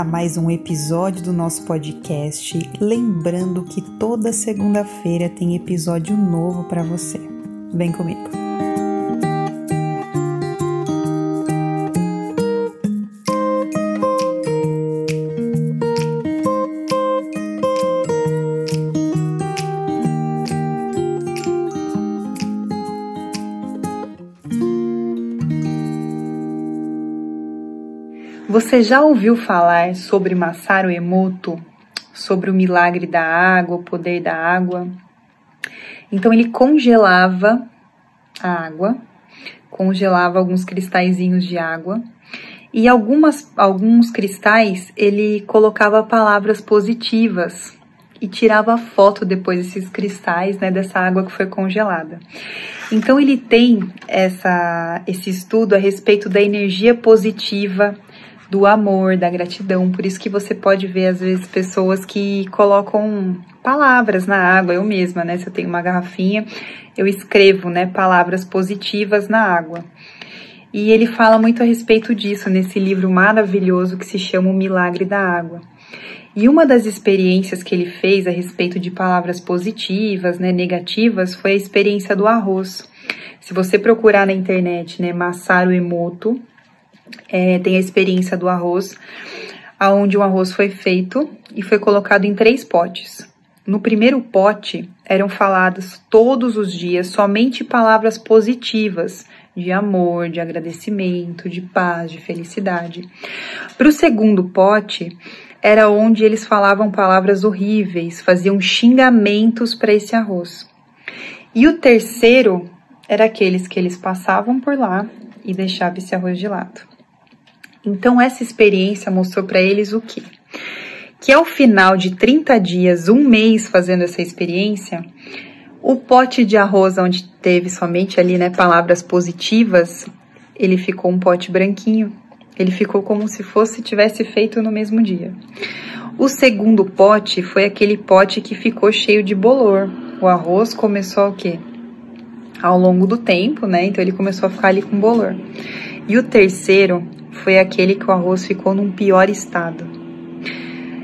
a mais um episódio do nosso podcast. Lembrando que toda segunda-feira tem episódio novo para você. Vem comigo. Você já ouviu falar sobre Masaru Emoto, sobre o milagre da água, o poder da água? Então ele congelava a água, congelava alguns cristalzinhos de água e algumas, alguns cristais ele colocava palavras positivas e tirava foto depois desses cristais, né, dessa água que foi congelada. Então ele tem essa, esse estudo a respeito da energia positiva do amor, da gratidão. Por isso que você pode ver, às vezes, pessoas que colocam palavras na água. Eu mesma, né? Se eu tenho uma garrafinha, eu escrevo, né, palavras positivas na água. E ele fala muito a respeito disso nesse livro maravilhoso que se chama O Milagre da Água. E uma das experiências que ele fez a respeito de palavras positivas, né, negativas, foi a experiência do arroz. Se você procurar na internet, né, Masaru Emoto, é, tem a experiência do arroz, aonde o arroz foi feito e foi colocado em três potes. No primeiro pote eram faladas todos os dias somente palavras positivas de amor, de agradecimento, de paz, de felicidade. Para o segundo pote era onde eles falavam palavras horríveis, faziam xingamentos para esse arroz. E o terceiro era aqueles que eles passavam por lá e deixavam esse arroz de lado. Então, essa experiência mostrou para eles o quê? Que ao final de 30 dias, um mês fazendo essa experiência, o pote de arroz onde teve somente ali, né, palavras positivas, ele ficou um pote branquinho. Ele ficou como se fosse tivesse feito no mesmo dia. O segundo pote foi aquele pote que ficou cheio de bolor. O arroz começou o quê? Ao longo do tempo, né? Então ele começou a ficar ali com bolor. E o terceiro foi aquele que o arroz ficou num pior estado.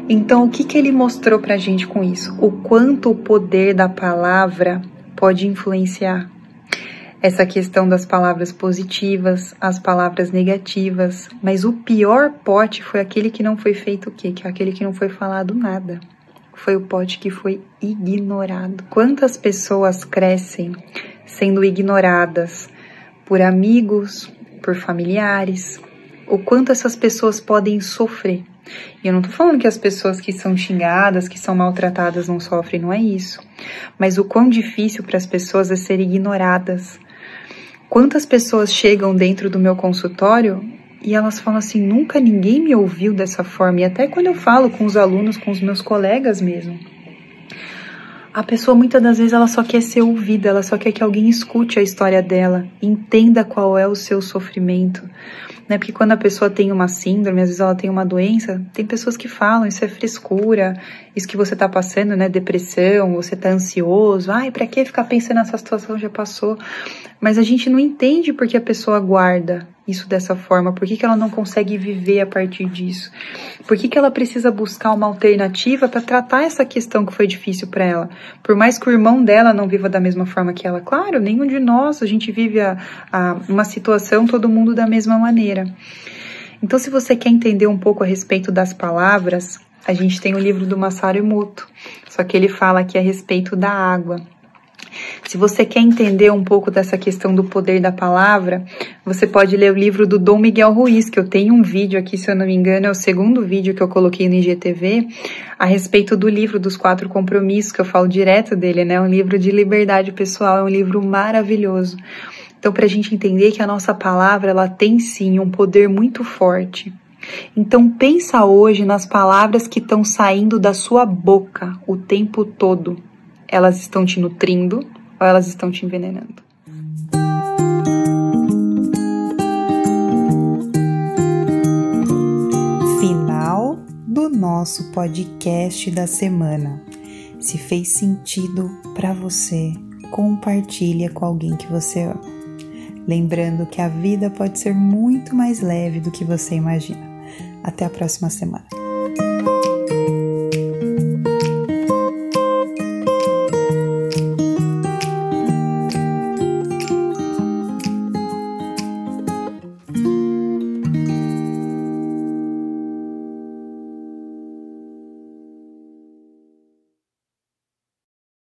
Então, o que, que ele mostrou para a gente com isso? O quanto o poder da palavra pode influenciar essa questão das palavras positivas, as palavras negativas, mas o pior pote foi aquele que não foi feito o quê? Que é aquele que não foi falado nada. Foi o pote que foi ignorado. Quantas pessoas crescem sendo ignoradas por amigos, por familiares, o quanto essas pessoas podem sofrer. E eu não tô falando que as pessoas que são xingadas, que são maltratadas não sofrem, não é isso. Mas o quão difícil para as pessoas é ser ignoradas. Quantas pessoas chegam dentro do meu consultório e elas falam assim: nunca ninguém me ouviu dessa forma. E até quando eu falo com os alunos, com os meus colegas mesmo. A pessoa muitas das vezes ela só quer ser ouvida, ela só quer que alguém escute a história dela, entenda qual é o seu sofrimento né? Porque quando a pessoa tem uma síndrome, às vezes ela tem uma doença, tem pessoas que falam, isso é frescura, isso que você tá passando, né? Depressão, você tá ansioso, ai, pra que ficar pensando nessa situação, já passou. Mas a gente não entende porque a pessoa guarda isso dessa forma, por que, que ela não consegue viver a partir disso? Por que, que ela precisa buscar uma alternativa para tratar essa questão que foi difícil para ela? Por mais que o irmão dela não viva da mesma forma que ela, claro, nenhum de nós, a gente vive a, a uma situação, todo mundo da mesma maneira. Então, se você quer entender um pouco a respeito das palavras, a gente tem o livro do Masaru Emoto, só que ele fala aqui a respeito da água. Se você quer entender um pouco dessa questão do poder da palavra, você pode ler o livro do Dom Miguel Ruiz, que eu tenho um vídeo aqui, se eu não me engano, é o segundo vídeo que eu coloquei no IGTV, a respeito do livro dos quatro compromissos, que eu falo direto dele, né? Um livro de liberdade pessoal, é um livro maravilhoso. Então, para a gente entender que a nossa palavra, ela tem sim um poder muito forte. Então pensa hoje nas palavras que estão saindo da sua boca o tempo todo elas estão te nutrindo ou elas estão te envenenando. Final do nosso podcast da semana. Se fez sentido para você, compartilha com alguém que você ama. Lembrando que a vida pode ser muito mais leve do que você imagina. Até a próxima semana.